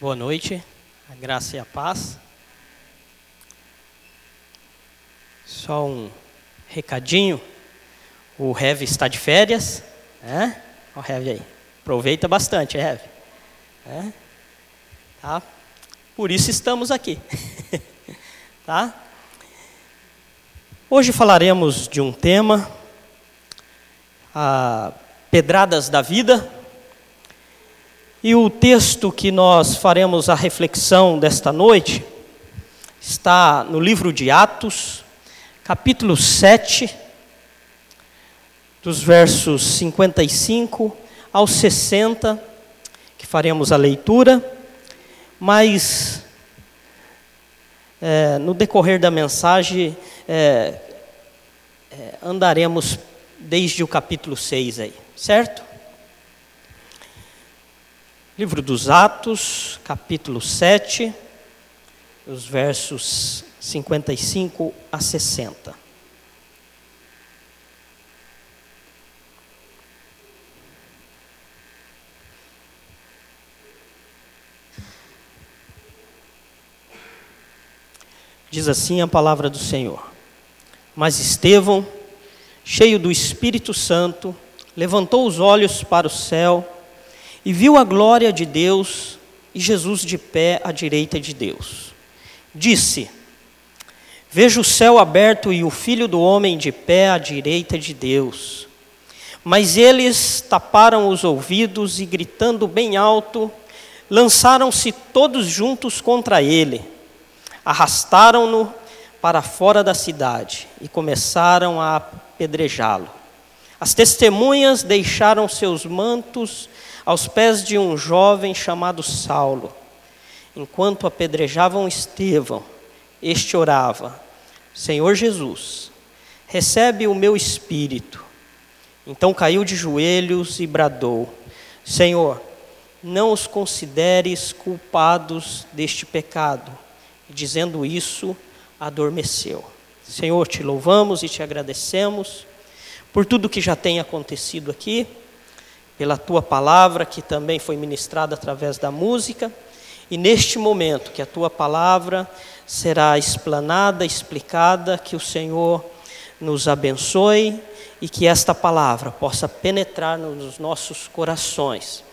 Boa noite, a graça e a paz. Só um recadinho: o Rev está de férias, né? O Rev aí, aproveita bastante, Rev. É? Tá? Por isso estamos aqui, tá? Hoje falaremos de um tema, a pedradas da vida. E o texto que nós faremos a reflexão desta noite está no livro de Atos, capítulo 7, dos versos 55 ao 60, que faremos a leitura, mas é, no decorrer da mensagem é, é, andaremos desde o capítulo 6 aí, certo? Livro dos Atos, capítulo 7, os versos 55 a 60. Diz assim a palavra do Senhor. Mas Estevão, cheio do Espírito Santo, levantou os olhos para o céu e viu a glória de Deus e Jesus de pé à direita de Deus. Disse: Vejo o céu aberto e o filho do homem de pé à direita de Deus. Mas eles taparam os ouvidos e, gritando bem alto, lançaram-se todos juntos contra ele. Arrastaram-no para fora da cidade e começaram a apedrejá-lo. As testemunhas deixaram seus mantos aos pés de um jovem chamado Saulo. Enquanto apedrejavam Estevão, este orava: Senhor Jesus, recebe o meu espírito. Então caiu de joelhos e bradou: Senhor, não os consideres culpados deste pecado. E dizendo isso, adormeceu. Senhor, te louvamos e te agradecemos por tudo que já tem acontecido aqui pela tua palavra que também foi ministrada através da música. E neste momento que a tua palavra será explanada, explicada, que o Senhor nos abençoe e que esta palavra possa penetrar nos nossos corações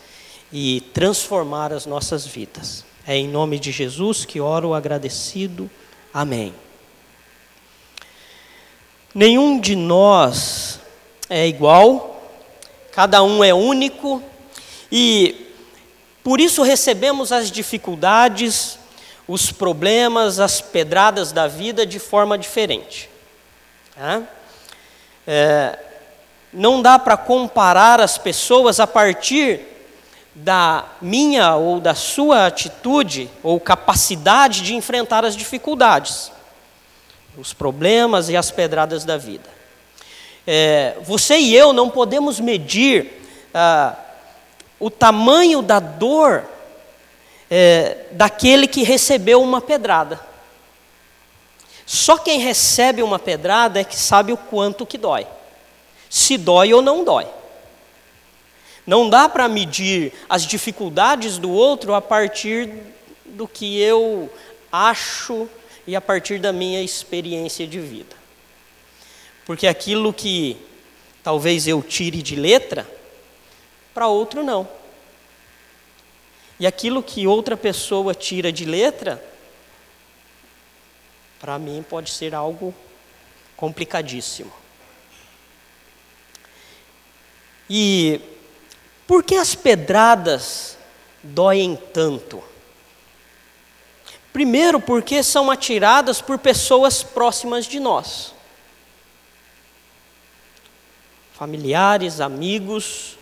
e transformar as nossas vidas. É em nome de Jesus que oro agradecido. Amém. Nenhum de nós é igual cada um é único e por isso recebemos as dificuldades, os problemas, as pedradas da vida de forma diferente. É, não dá para comparar as pessoas a partir da minha ou da sua atitude ou capacidade de enfrentar as dificuldades, os problemas e as pedradas da vida. É, você e eu não podemos medir ah, o tamanho da dor é, daquele que recebeu uma pedrada. Só quem recebe uma pedrada é que sabe o quanto que dói. Se dói ou não dói. Não dá para medir as dificuldades do outro a partir do que eu acho e a partir da minha experiência de vida. Porque aquilo que talvez eu tire de letra, para outro não. E aquilo que outra pessoa tira de letra, para mim pode ser algo complicadíssimo. E por que as pedradas doem tanto? Primeiro, porque são atiradas por pessoas próximas de nós familiares, amigos.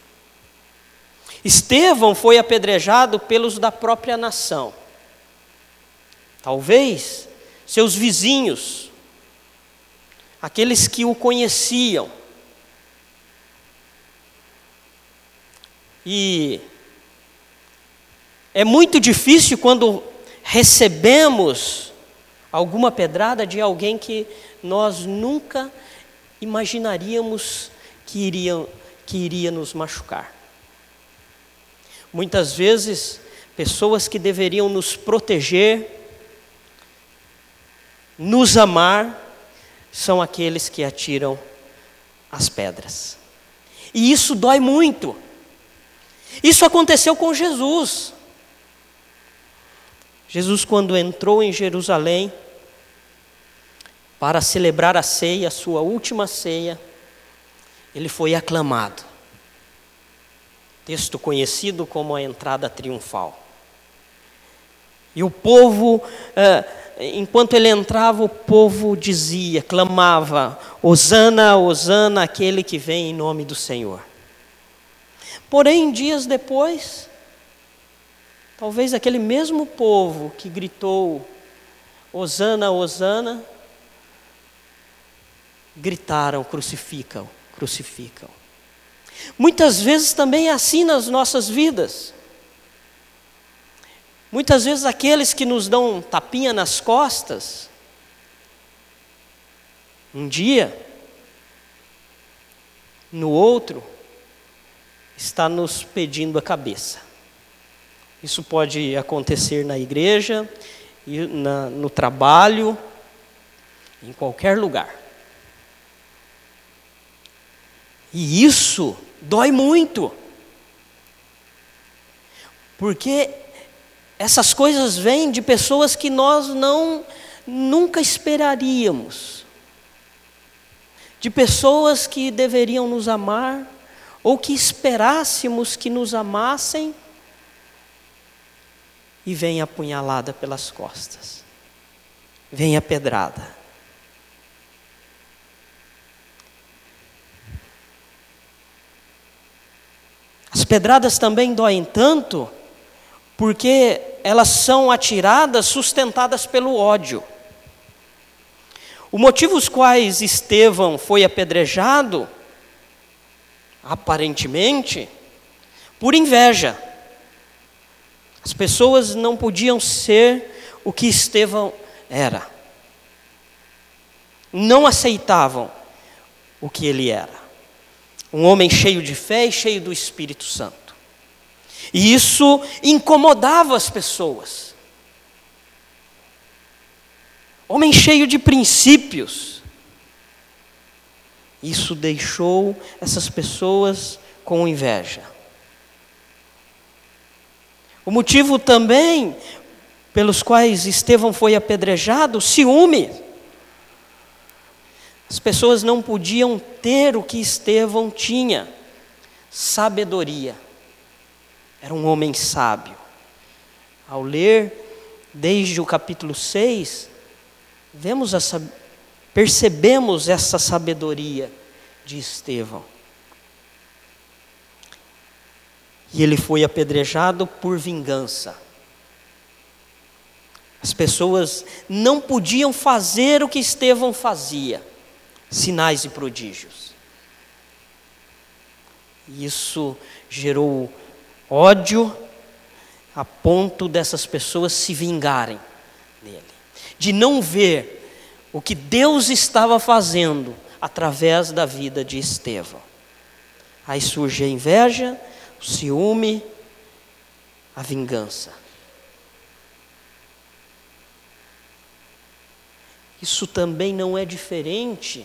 Estevão foi apedrejado pelos da própria nação. Talvez seus vizinhos, aqueles que o conheciam. E é muito difícil quando recebemos alguma pedrada de alguém que nós nunca imaginaríamos que iria, que iria nos machucar. Muitas vezes pessoas que deveriam nos proteger, nos amar, são aqueles que atiram as pedras. E isso dói muito. Isso aconteceu com Jesus. Jesus, quando entrou em Jerusalém para celebrar a ceia, a sua última ceia, ele foi aclamado. Texto conhecido como a entrada triunfal. E o povo, eh, enquanto ele entrava, o povo dizia, clamava: Hosana, Hosana, aquele que vem em nome do Senhor. Porém, dias depois, talvez aquele mesmo povo que gritou: Hosana, Hosana, gritaram: crucificam, crucificam. Muitas vezes também é assim nas nossas vidas. Muitas vezes aqueles que nos dão um tapinha nas costas, um dia, no outro, está nos pedindo a cabeça. Isso pode acontecer na igreja, no trabalho, em qualquer lugar. E isso dói muito. Porque essas coisas vêm de pessoas que nós não nunca esperaríamos. De pessoas que deveriam nos amar ou que esperássemos que nos amassem e vem a punhalada pelas costas. Vem a pedrada. As pedradas também doem tanto porque elas são atiradas sustentadas pelo ódio. O motivo os quais Estevão foi apedrejado, aparentemente, por inveja. As pessoas não podiam ser o que Estevão era. Não aceitavam o que ele era. Um homem cheio de fé e cheio do Espírito Santo. E isso incomodava as pessoas. Homem cheio de princípios. Isso deixou essas pessoas com inveja. O motivo também pelos quais Estevão foi apedrejado, ciúme. As pessoas não podiam ter o que Estevão tinha, sabedoria. Era um homem sábio. Ao ler desde o capítulo 6, vemos essa, percebemos essa sabedoria de Estevão. E ele foi apedrejado por vingança. As pessoas não podiam fazer o que Estevão fazia, sinais e prodígios. Isso gerou ódio a ponto dessas pessoas se vingarem dele, de não ver o que Deus estava fazendo através da vida de Estevão. Aí surge a inveja, o ciúme, a vingança. Isso também não é diferente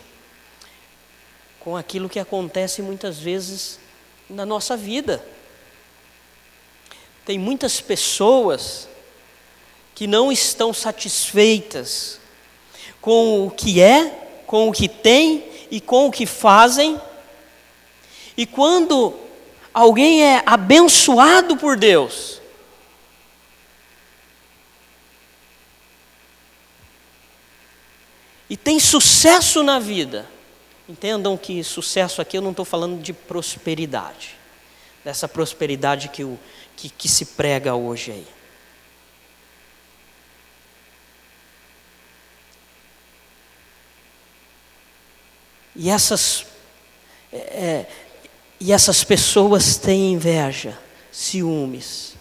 com aquilo que acontece muitas vezes na nossa vida. Tem muitas pessoas que não estão satisfeitas com o que é, com o que tem e com o que fazem. E quando alguém é abençoado por Deus, e tem sucesso na vida, entendam que sucesso aqui eu não estou falando de prosperidade, dessa prosperidade que o que, que se prega hoje aí. E essas, é, é, e essas pessoas têm inveja, ciúmes,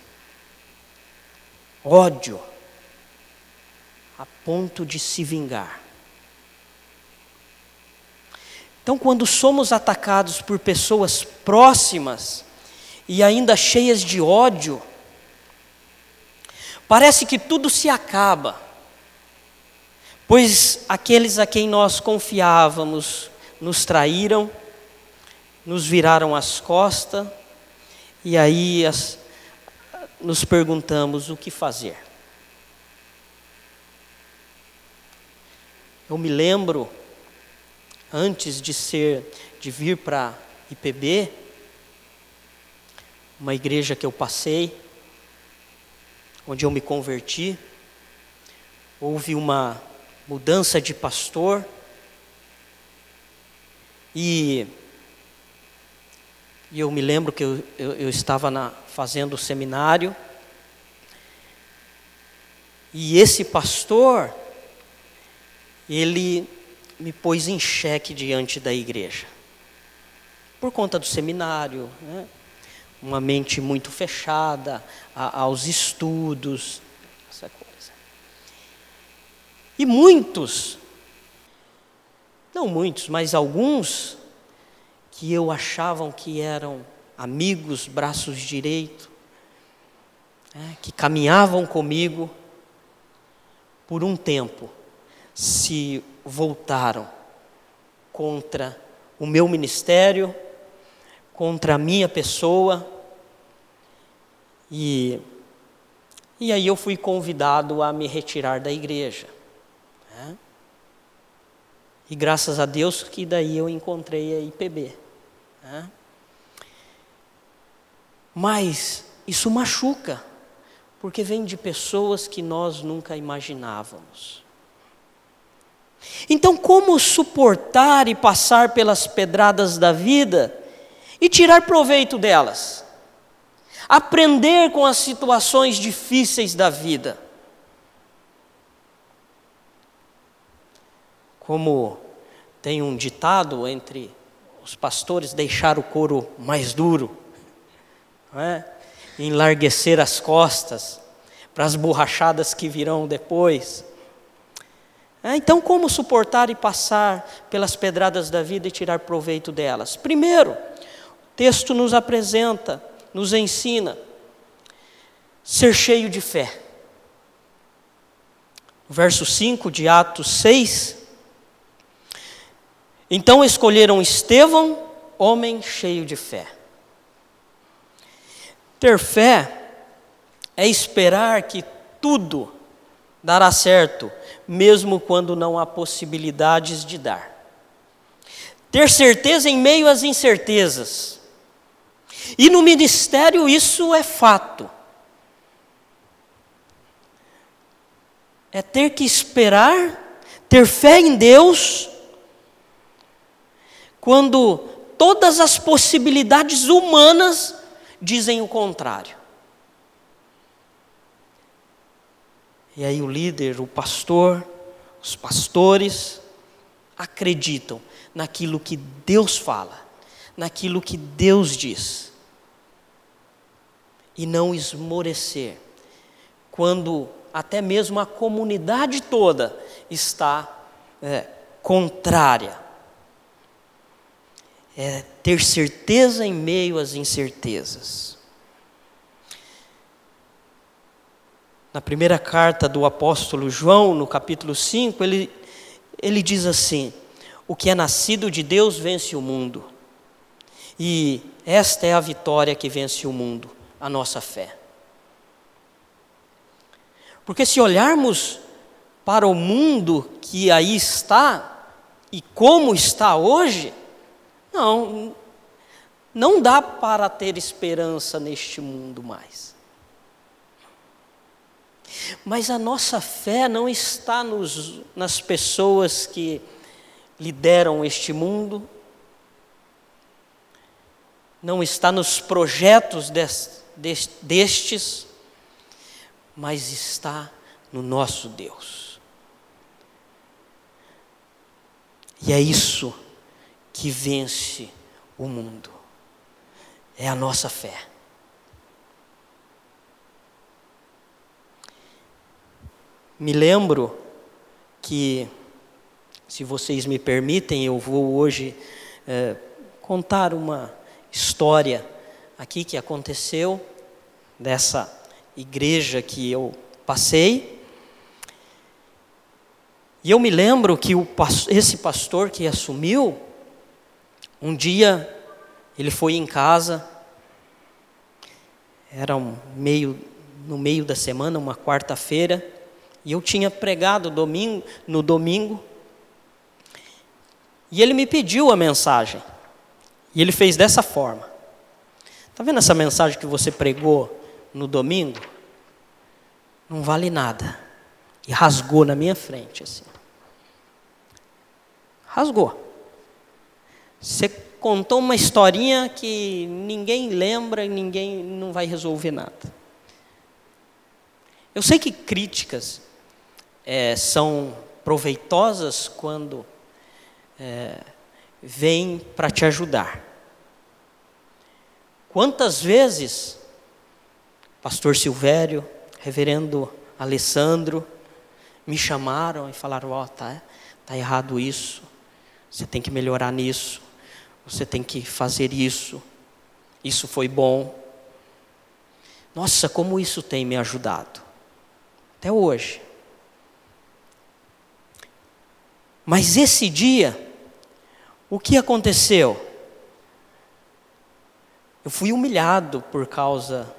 ódio, a ponto de se vingar. Então, quando somos atacados por pessoas próximas, e ainda cheias de ódio, Parece que tudo se acaba, pois aqueles a quem nós confiávamos nos traíram, nos viraram as costas, e aí as, nos perguntamos o que fazer. Eu me lembro, antes de ser, de vir para IPB, uma igreja que eu passei, onde eu me converti, houve uma mudança de pastor, e, e eu me lembro que eu, eu, eu estava na, fazendo o seminário, e esse pastor, ele me pôs em xeque diante da igreja. Por conta do seminário, né? uma mente muito fechada a, aos estudos, essa coisa. E muitos, não muitos, mas alguns, que eu achavam que eram amigos, braços direitos, né, que caminhavam comigo, por um tempo, se voltaram contra o meu ministério, contra a minha pessoa. E, e aí eu fui convidado a me retirar da igreja. Né? E graças a Deus que daí eu encontrei a IPB. Né? Mas isso machuca, porque vem de pessoas que nós nunca imaginávamos. Então, como suportar e passar pelas pedradas da vida e tirar proveito delas. Aprender com as situações difíceis da vida. Como tem um ditado entre os pastores: deixar o couro mais duro, não é? enlarguecer as costas para as borrachadas que virão depois. É, então, como suportar e passar pelas pedradas da vida e tirar proveito delas? Primeiro, texto nos apresenta, nos ensina, ser cheio de fé. Verso 5 de Atos 6. Então escolheram Estevão, homem cheio de fé. Ter fé é esperar que tudo dará certo, mesmo quando não há possibilidades de dar. Ter certeza em meio às incertezas. E no ministério isso é fato. É ter que esperar, ter fé em Deus, quando todas as possibilidades humanas dizem o contrário. E aí o líder, o pastor, os pastores acreditam naquilo que Deus fala, naquilo que Deus diz e não esmorecer, quando até mesmo a comunidade toda está é, contrária. É ter certeza em meio às incertezas. Na primeira carta do apóstolo João, no capítulo 5, ele, ele diz assim: O que é nascido de Deus vence o mundo. E esta é a vitória que vence o mundo, a nossa fé. Porque se olharmos para o mundo que aí está e como está hoje, não, não dá para ter esperança neste mundo mais. Mas a nossa fé não está nos, nas pessoas que lideram este mundo, não está nos projetos deste, destes, mas está no nosso Deus. E é isso que vence o mundo, é a nossa fé. Me lembro que, se vocês me permitem, eu vou hoje é, contar uma história aqui que aconteceu dessa igreja que eu passei. E eu me lembro que o, esse pastor que assumiu, um dia ele foi em casa, era um meio, no meio da semana, uma quarta-feira, e eu tinha pregado domingo, no domingo, e ele me pediu a mensagem. E ele fez dessa forma. Está vendo essa mensagem que você pregou no domingo? Não vale nada. E rasgou na minha frente assim. Rasgou. Você contou uma historinha que ninguém lembra e ninguém não vai resolver nada. Eu sei que críticas é, são proveitosas quando é, vêm para te ajudar. Quantas vezes, Pastor Silvério, Reverendo Alessandro, me chamaram e falaram: Ó, oh, tá, tá errado isso, você tem que melhorar nisso, você tem que fazer isso, isso foi bom. Nossa, como isso tem me ajudado, até hoje. Mas esse dia, o que aconteceu? Eu fui humilhado por causa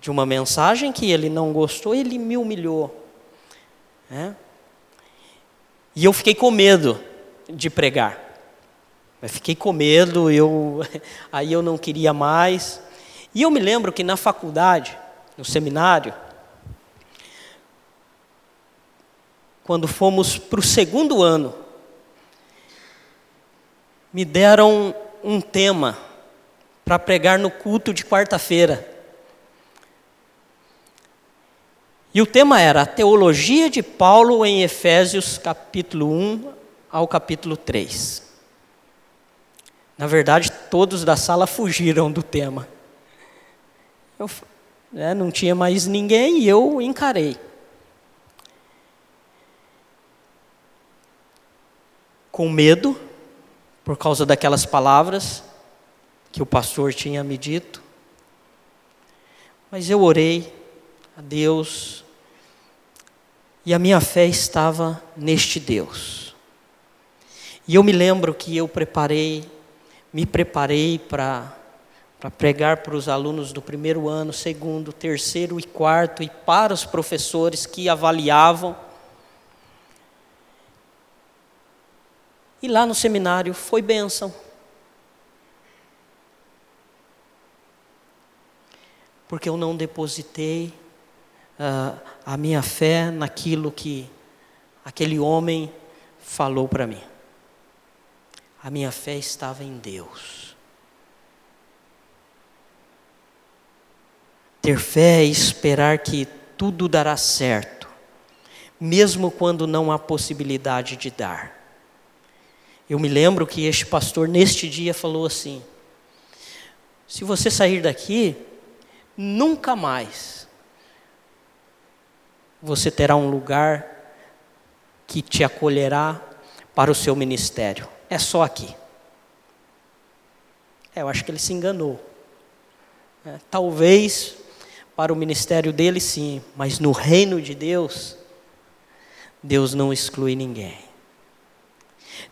de uma mensagem que ele não gostou, ele me humilhou. Né? E eu fiquei com medo de pregar. Eu fiquei com medo, eu, aí eu não queria mais. E eu me lembro que na faculdade, no seminário, quando fomos para o segundo ano, me deram um tema para pregar no culto de quarta-feira. E o tema era a teologia de Paulo em Efésios, capítulo 1 ao capítulo 3. Na verdade, todos da sala fugiram do tema. Eu, né, não tinha mais ninguém e eu encarei. Com medo, por causa daquelas palavras que o pastor tinha me dito. Mas eu orei a Deus e a minha fé estava neste Deus. E eu me lembro que eu preparei, me preparei para para pregar para os alunos do primeiro ano, segundo, terceiro e quarto e para os professores que avaliavam E lá no seminário foi bênção. Porque eu não depositei uh, a minha fé naquilo que aquele homem falou para mim. A minha fé estava em Deus. Ter fé é esperar que tudo dará certo, mesmo quando não há possibilidade de dar. Eu me lembro que este pastor, neste dia, falou assim: se você sair daqui, nunca mais você terá um lugar que te acolherá para o seu ministério. É só aqui. É, eu acho que ele se enganou. É, talvez para o ministério dele sim, mas no reino de Deus, Deus não exclui ninguém.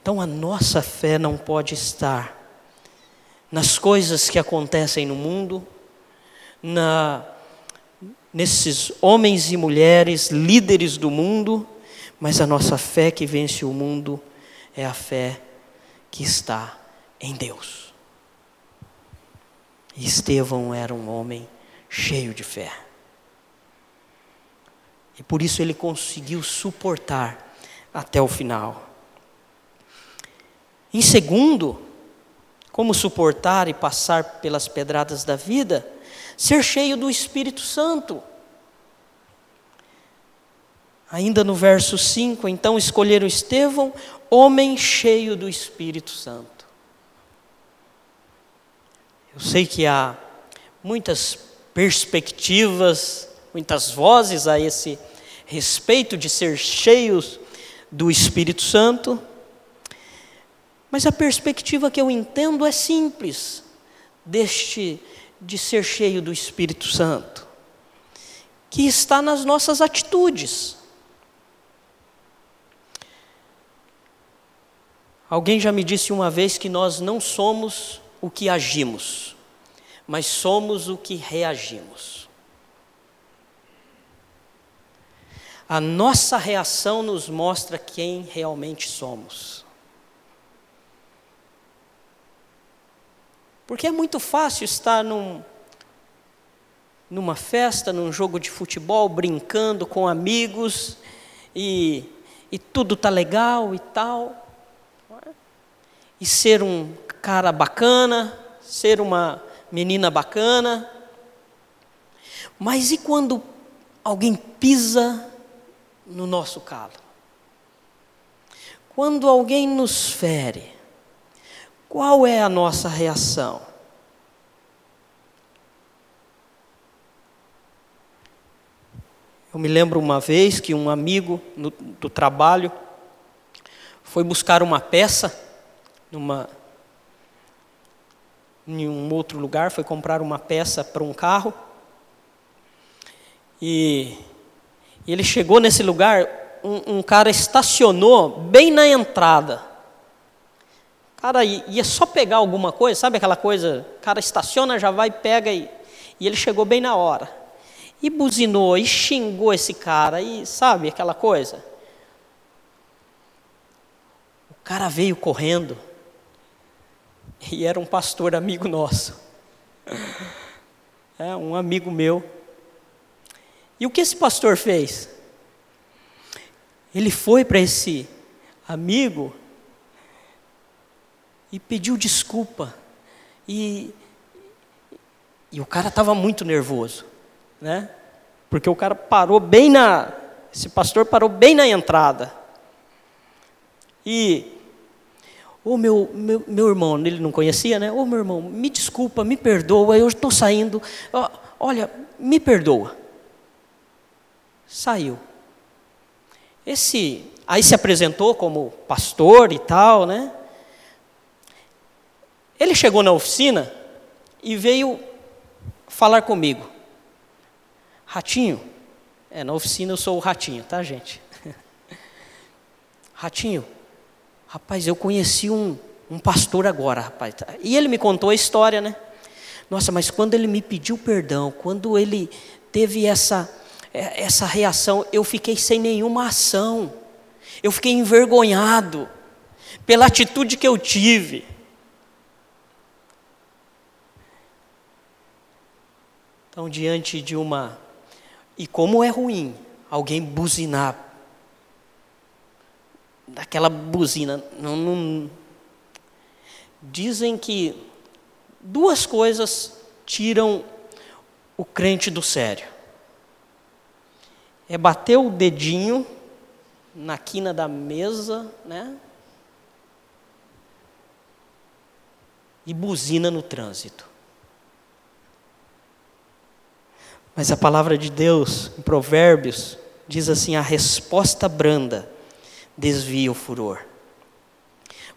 Então a nossa fé não pode estar nas coisas que acontecem no mundo, na, nesses homens e mulheres líderes do mundo, mas a nossa fé que vence o mundo é a fé que está em Deus. E Estevão era um homem cheio de fé. E por isso ele conseguiu suportar até o final. Em segundo, como suportar e passar pelas pedradas da vida? Ser cheio do Espírito Santo. Ainda no verso 5, então escolheram Estevão, homem cheio do Espírito Santo. Eu sei que há muitas perspectivas, muitas vozes a esse respeito de ser cheios do Espírito Santo. Mas a perspectiva que eu entendo é simples, deste de ser cheio do Espírito Santo, que está nas nossas atitudes. Alguém já me disse uma vez que nós não somos o que agimos, mas somos o que reagimos. A nossa reação nos mostra quem realmente somos. Porque é muito fácil estar num, numa festa, num jogo de futebol, brincando com amigos e, e tudo tá legal e tal e ser um cara bacana, ser uma menina bacana. Mas e quando alguém pisa no nosso calo? Quando alguém nos fere, qual é a nossa reação? Eu me lembro uma vez que um amigo no, do trabalho foi buscar uma peça numa, em um outro lugar, foi comprar uma peça para um carro. E, e ele chegou nesse lugar, um, um, cara estacionou bem na entrada. Cara ia só pegar alguma coisa, sabe aquela coisa? O cara estaciona, já vai, pega e, e ele chegou bem na hora. E buzinou, e xingou esse cara, e sabe aquela coisa? O cara veio correndo e era um pastor amigo nosso. É, um amigo meu. E o que esse pastor fez? Ele foi para esse amigo e pediu desculpa. E, e o cara estava muito nervoso, né? Porque o cara parou bem na. Esse pastor parou bem na entrada. E Ô oh, meu, meu, meu irmão, ele não conhecia, né? Ô oh, meu irmão, me desculpa, me perdoa, eu estou saindo. Oh, olha, me perdoa. Saiu. Esse, aí se apresentou como pastor e tal, né? Ele chegou na oficina e veio falar comigo. Ratinho, é, na oficina eu sou o ratinho, tá, gente? Ratinho, Rapaz, eu conheci um, um pastor agora, rapaz. E ele me contou a história, né? Nossa, mas quando ele me pediu perdão, quando ele teve essa, é, essa reação, eu fiquei sem nenhuma ação. Eu fiquei envergonhado pela atitude que eu tive. Então, diante de uma. E como é ruim alguém buzinar daquela buzina. Não, não... Dizem que duas coisas tiram o crente do sério. É bater o dedinho na quina da mesa, né? E buzina no trânsito. Mas a palavra de Deus, em Provérbios, diz assim: a resposta branda desvia o furor.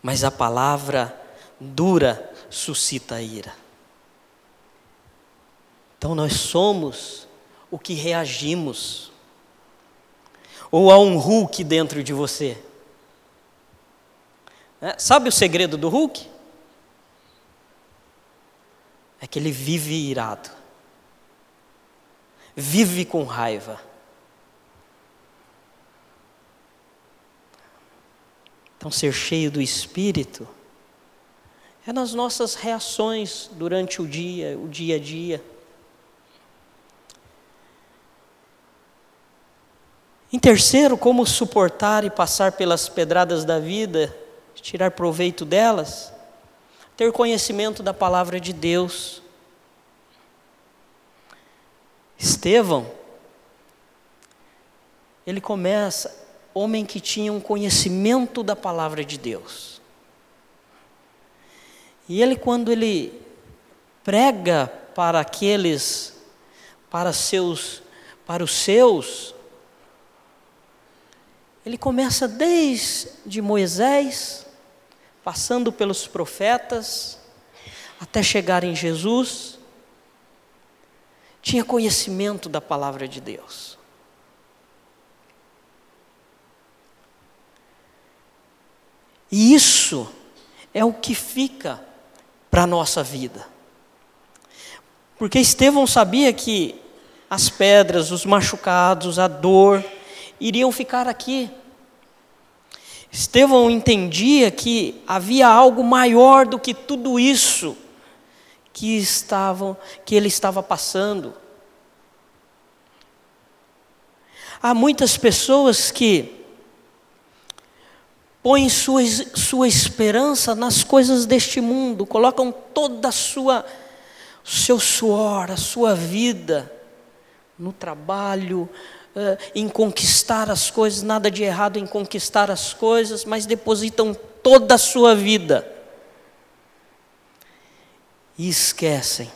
Mas a palavra dura suscita a ira. Então nós somos o que reagimos. Ou há um Hulk dentro de você. É, sabe o segredo do Hulk? É que ele vive irado, vive com raiva. Então, ser cheio do Espírito é nas nossas reações durante o dia, o dia a dia. Em terceiro, como suportar e passar pelas pedradas da vida, tirar proveito delas? Ter conhecimento da palavra de Deus. Estevão, ele começa homem que tinha um conhecimento da palavra de Deus. E ele, quando ele prega para aqueles, para seus, para os seus, ele começa desde Moisés, passando pelos profetas, até chegar em Jesus, tinha conhecimento da palavra de Deus. E isso é o que fica para a nossa vida. Porque Estevão sabia que as pedras, os machucados, a dor, iriam ficar aqui. Estevão entendia que havia algo maior do que tudo isso que estavam que ele estava passando. Há muitas pessoas que põem sua, sua esperança nas coisas deste mundo, colocam toda a sua seu suor, a sua vida no trabalho, eh, em conquistar as coisas, nada de errado em conquistar as coisas, mas depositam toda a sua vida e esquecem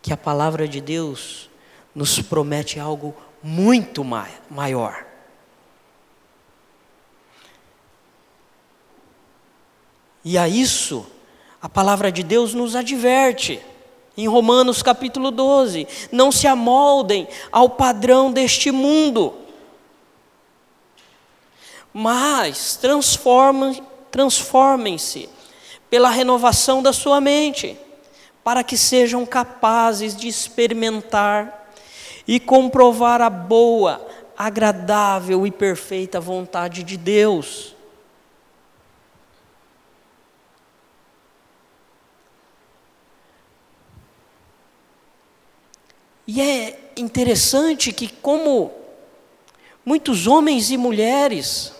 que a palavra de Deus nos promete algo muito maior. E a isso, a palavra de Deus nos adverte. Em Romanos capítulo 12: Não se amoldem ao padrão deste mundo, mas transformem-se pela renovação da sua mente, para que sejam capazes de experimentar e comprovar a boa, agradável e perfeita vontade de Deus. E é interessante que, como muitos homens e mulheres,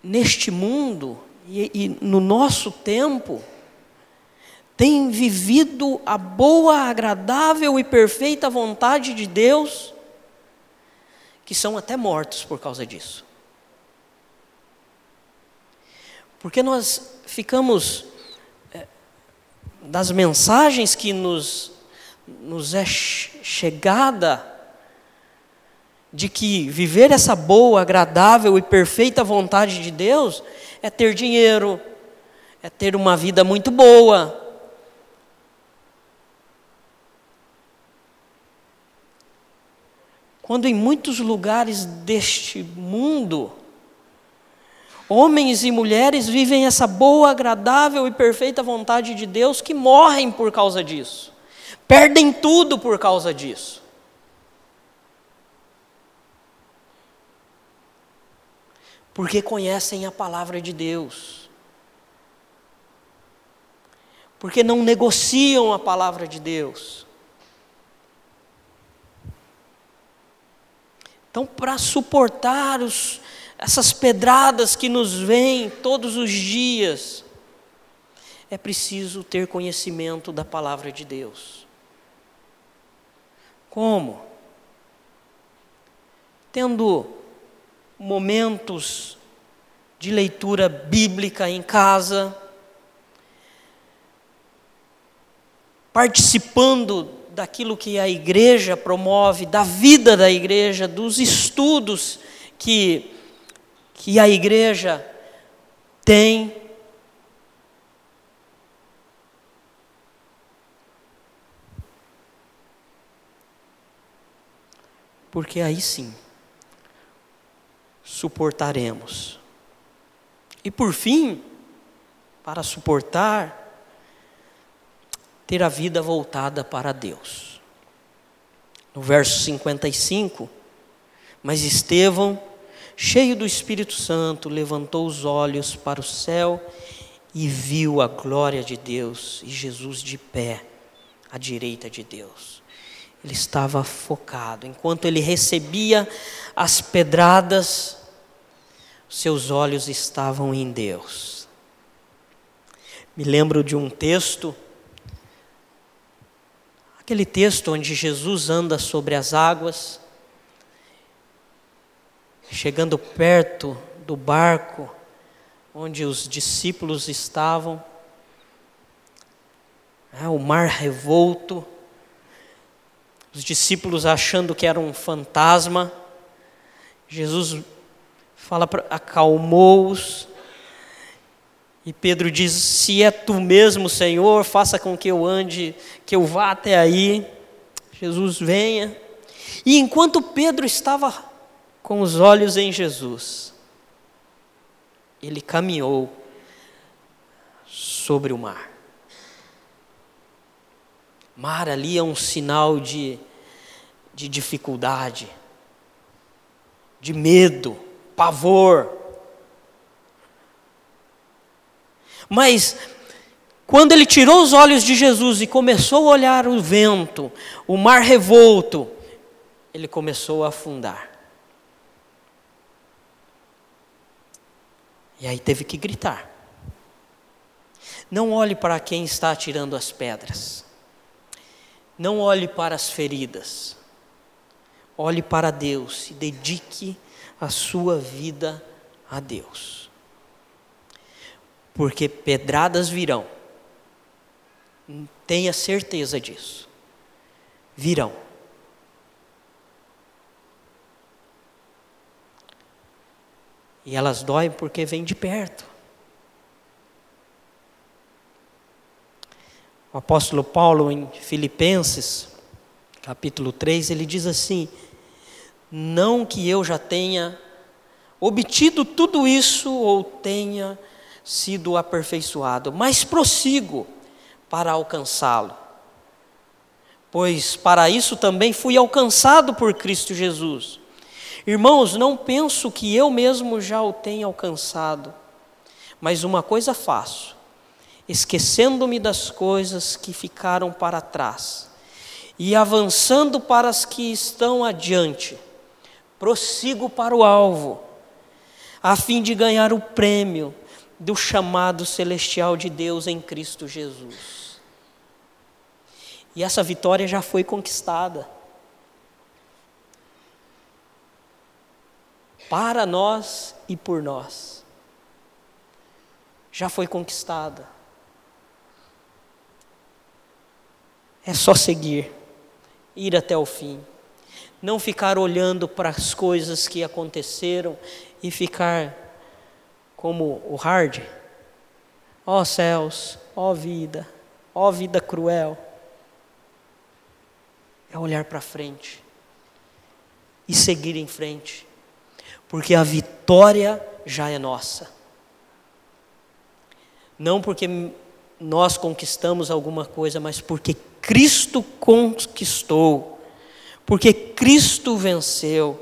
neste mundo e, e, no nosso tempo, têm vivido a boa, agradável e perfeita vontade de Deus, que são até mortos por causa disso. Porque nós ficamos das mensagens que nos, nos é chegada, de que viver essa boa, agradável e perfeita vontade de Deus é ter dinheiro, é ter uma vida muito boa. Quando em muitos lugares deste mundo, Homens e mulheres vivem essa boa, agradável e perfeita vontade de Deus que morrem por causa disso, perdem tudo por causa disso. Porque conhecem a palavra de Deus, porque não negociam a palavra de Deus. Então, para suportar os, essas pedradas que nos vêm todos os dias, é preciso ter conhecimento da palavra de Deus. Como? Tendo momentos de leitura bíblica em casa, participando daquilo que a igreja promove, da vida da igreja, dos estudos que que a igreja tem. Porque aí sim suportaremos. E por fim, para suportar, ter a vida voltada para Deus. No verso 55, mas Estevão cheio do Espírito Santo, levantou os olhos para o céu e viu a glória de Deus e Jesus de pé à direita de Deus. Ele estava focado, enquanto ele recebia as pedradas, seus olhos estavam em Deus. Me lembro de um texto, aquele texto onde Jesus anda sobre as águas, chegando perto do barco onde os discípulos estavam, é, o mar revolto, os discípulos achando que era um fantasma, Jesus fala, acalmou-os, E Pedro diz: Se é tu mesmo, Senhor, faça com que eu ande, que eu vá até aí. Jesus venha. E enquanto Pedro estava com os olhos em Jesus, ele caminhou sobre o mar. Mar ali é um sinal de, de dificuldade, de medo, pavor. Mas quando ele tirou os olhos de Jesus e começou a olhar o vento, o mar revolto, ele começou a afundar. E aí teve que gritar. Não olhe para quem está atirando as pedras. Não olhe para as feridas. Olhe para Deus e dedique a sua vida a Deus. Porque pedradas virão. Tenha certeza disso. Virão. E elas doem porque vêm de perto. O apóstolo Paulo, em Filipenses, capítulo 3, ele diz assim: Não que eu já tenha obtido tudo isso ou tenha sido aperfeiçoado, mas prossigo para alcançá-lo. Pois para isso também fui alcançado por Cristo Jesus. Irmãos, não penso que eu mesmo já o tenha alcançado, mas uma coisa faço esquecendo-me das coisas que ficaram para trás e avançando para as que estão adiante, prossigo para o alvo, a fim de ganhar o prêmio do chamado celestial de Deus em Cristo Jesus. E essa vitória já foi conquistada. Para nós e por nós. Já foi conquistada. É só seguir, ir até o fim. Não ficar olhando para as coisas que aconteceram e ficar como o hard. Ó oh, céus, ó oh, vida, ó oh, vida cruel. É olhar para frente e seguir em frente, porque a vitória já é nossa. Não porque nós conquistamos alguma coisa, mas porque Cristo conquistou, porque Cristo venceu.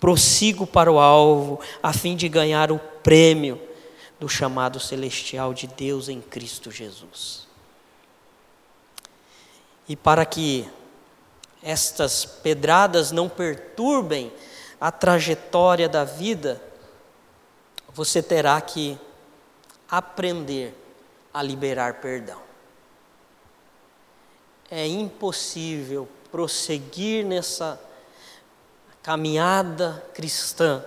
Prossigo para o alvo, a fim de ganhar o prêmio do chamado celestial de Deus em Cristo Jesus. E para que estas pedradas não perturbem a trajetória da vida, você terá que aprender a liberar perdão. É impossível prosseguir nessa caminhada cristã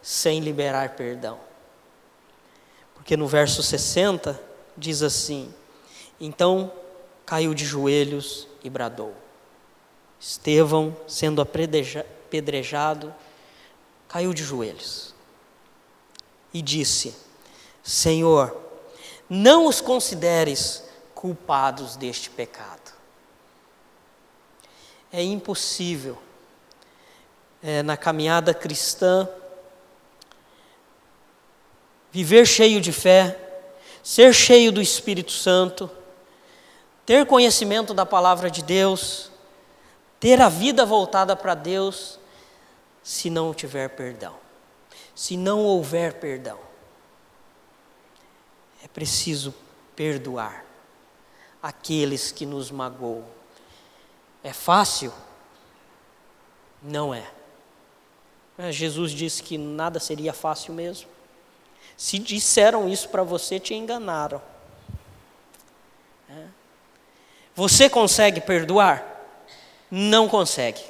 sem liberar perdão. Porque no verso 60 diz assim: Então caiu de joelhos e bradou. Estevão, sendo apedrejado, caiu de joelhos e disse: Senhor, não os consideres culpados deste pecado. É impossível, é, na caminhada cristã, viver cheio de fé, ser cheio do Espírito Santo, ter conhecimento da palavra de Deus, ter a vida voltada para Deus, se não tiver perdão, se não houver perdão. É preciso perdoar aqueles que nos magoam. É fácil? Não é. Mas Jesus disse que nada seria fácil mesmo. Se disseram isso para você, te enganaram. É. Você consegue perdoar? Não consegue.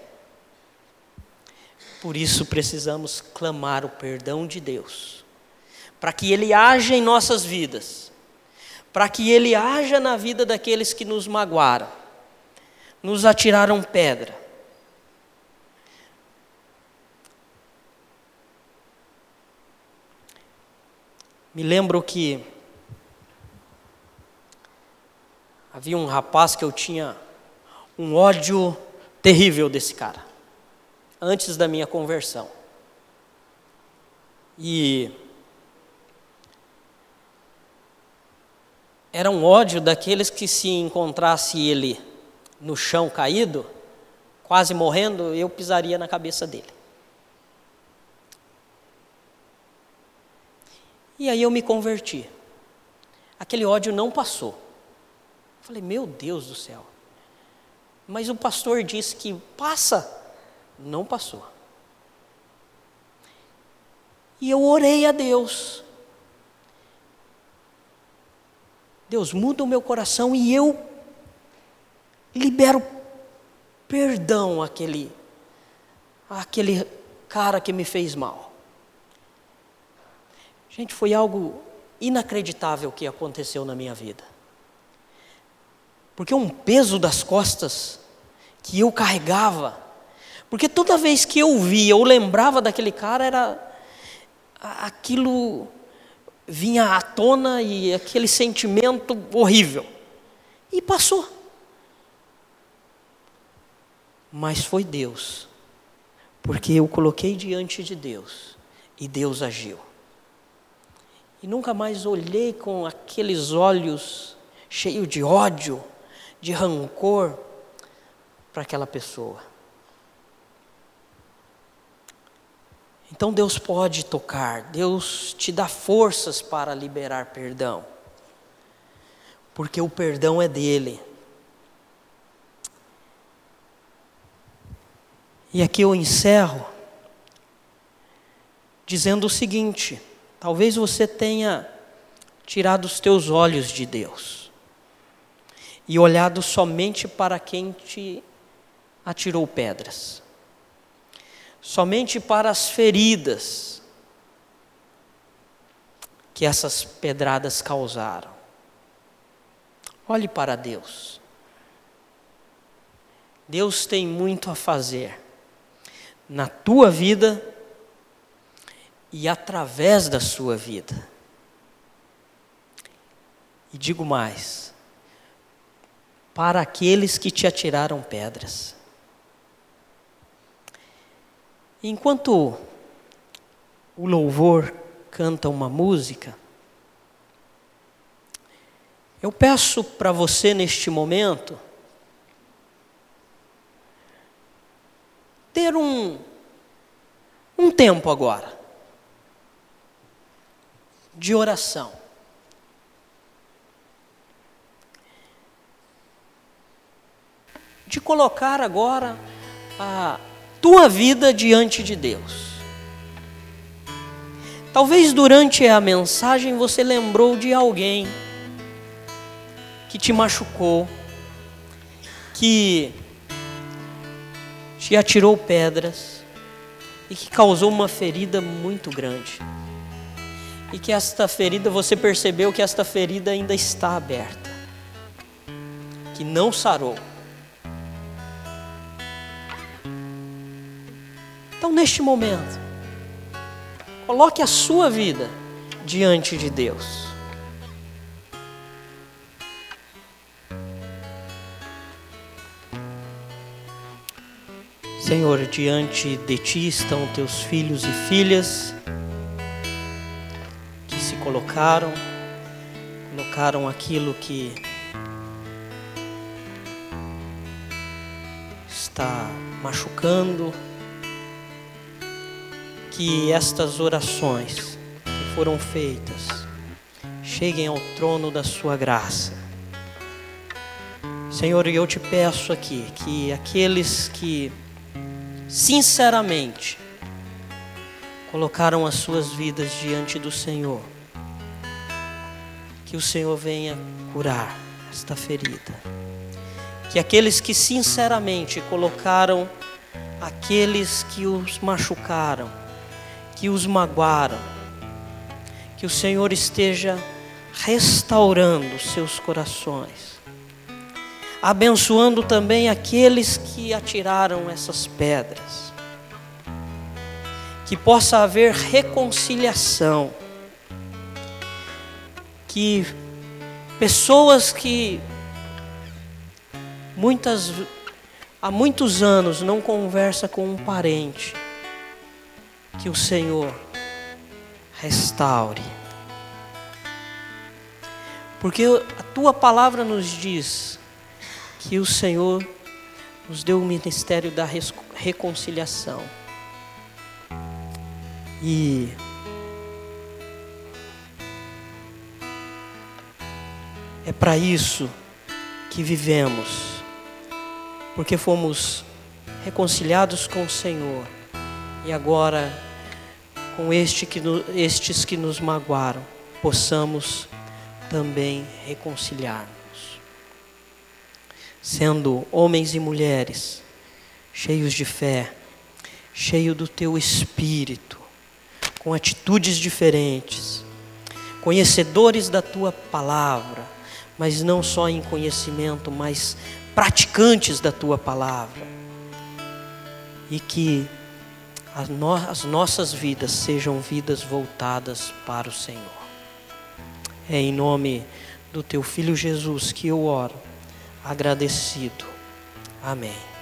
Por isso precisamos clamar o perdão de Deus para que Ele haja em nossas vidas, para que Ele haja na vida daqueles que nos magoaram, nos atiraram pedra. Me lembro que havia um rapaz que eu tinha um ódio terrível desse cara, antes da minha conversão. E era um ódio daqueles que se encontrasse ele no chão caído, quase morrendo, eu pisaria na cabeça dele. E aí eu me converti. Aquele ódio não passou. Falei, meu Deus do céu. Mas o pastor disse que passa. Não passou. E eu orei a Deus. Deus, muda o meu coração e eu libero perdão àquele, àquele cara que me fez mal. Gente, foi algo inacreditável que aconteceu na minha vida. Porque um peso das costas que eu carregava, porque toda vez que eu via ou lembrava daquele cara, era aquilo vinha à tona e aquele sentimento horrível. E passou. Mas foi Deus, porque eu coloquei diante de Deus e Deus agiu. E nunca mais olhei com aqueles olhos cheios de ódio, de rancor para aquela pessoa. Então Deus pode tocar, Deus te dá forças para liberar perdão, porque o perdão é dele. E aqui eu encerro dizendo o seguinte: talvez você tenha tirado os teus olhos de Deus e olhado somente para quem te atirou pedras somente para as feridas que essas pedradas causaram. Olhe para Deus. Deus tem muito a fazer na tua vida e através da sua vida. E digo mais: para aqueles que te atiraram pedras. Enquanto o louvor canta uma música, eu peço para você neste momento ter um, um tempo agora de oração. De colocar agora a tua vida diante de Deus. Talvez durante a mensagem você lembrou de alguém que te machucou, que te atirou pedras e que causou uma ferida muito grande. E que esta ferida, você percebeu que esta ferida ainda está aberta, que não sarou. Então, neste momento, coloque a sua vida diante de Deus. Senhor, diante de ti estão teus filhos e filhas que se colocaram, colocaram aquilo que está machucando, que estas orações que foram feitas cheguem ao trono da Sua graça. Senhor, eu te peço aqui que aqueles que sinceramente colocaram as suas vidas diante do Senhor, que o Senhor venha curar esta ferida. Que aqueles que sinceramente colocaram aqueles que os machucaram, que os magoaram. Que o Senhor esteja restaurando seus corações, abençoando também aqueles que atiraram essas pedras. Que possa haver reconciliação, que pessoas que muitas, há muitos anos não conversa com um parente, que o Senhor restaure. Porque a tua palavra nos diz que o Senhor nos deu o ministério da reconciliação. E é para isso que vivemos, porque fomos reconciliados com o Senhor e agora com este que, estes que nos magoaram, possamos também reconciliar-nos. Sendo homens e mulheres cheios de fé, cheios do teu espírito, com atitudes diferentes, conhecedores da tua palavra, mas não só em conhecimento, mas praticantes da tua palavra. E que as nossas vidas sejam vidas voltadas para o Senhor. É em nome do teu filho Jesus que eu oro, agradecido. Amém.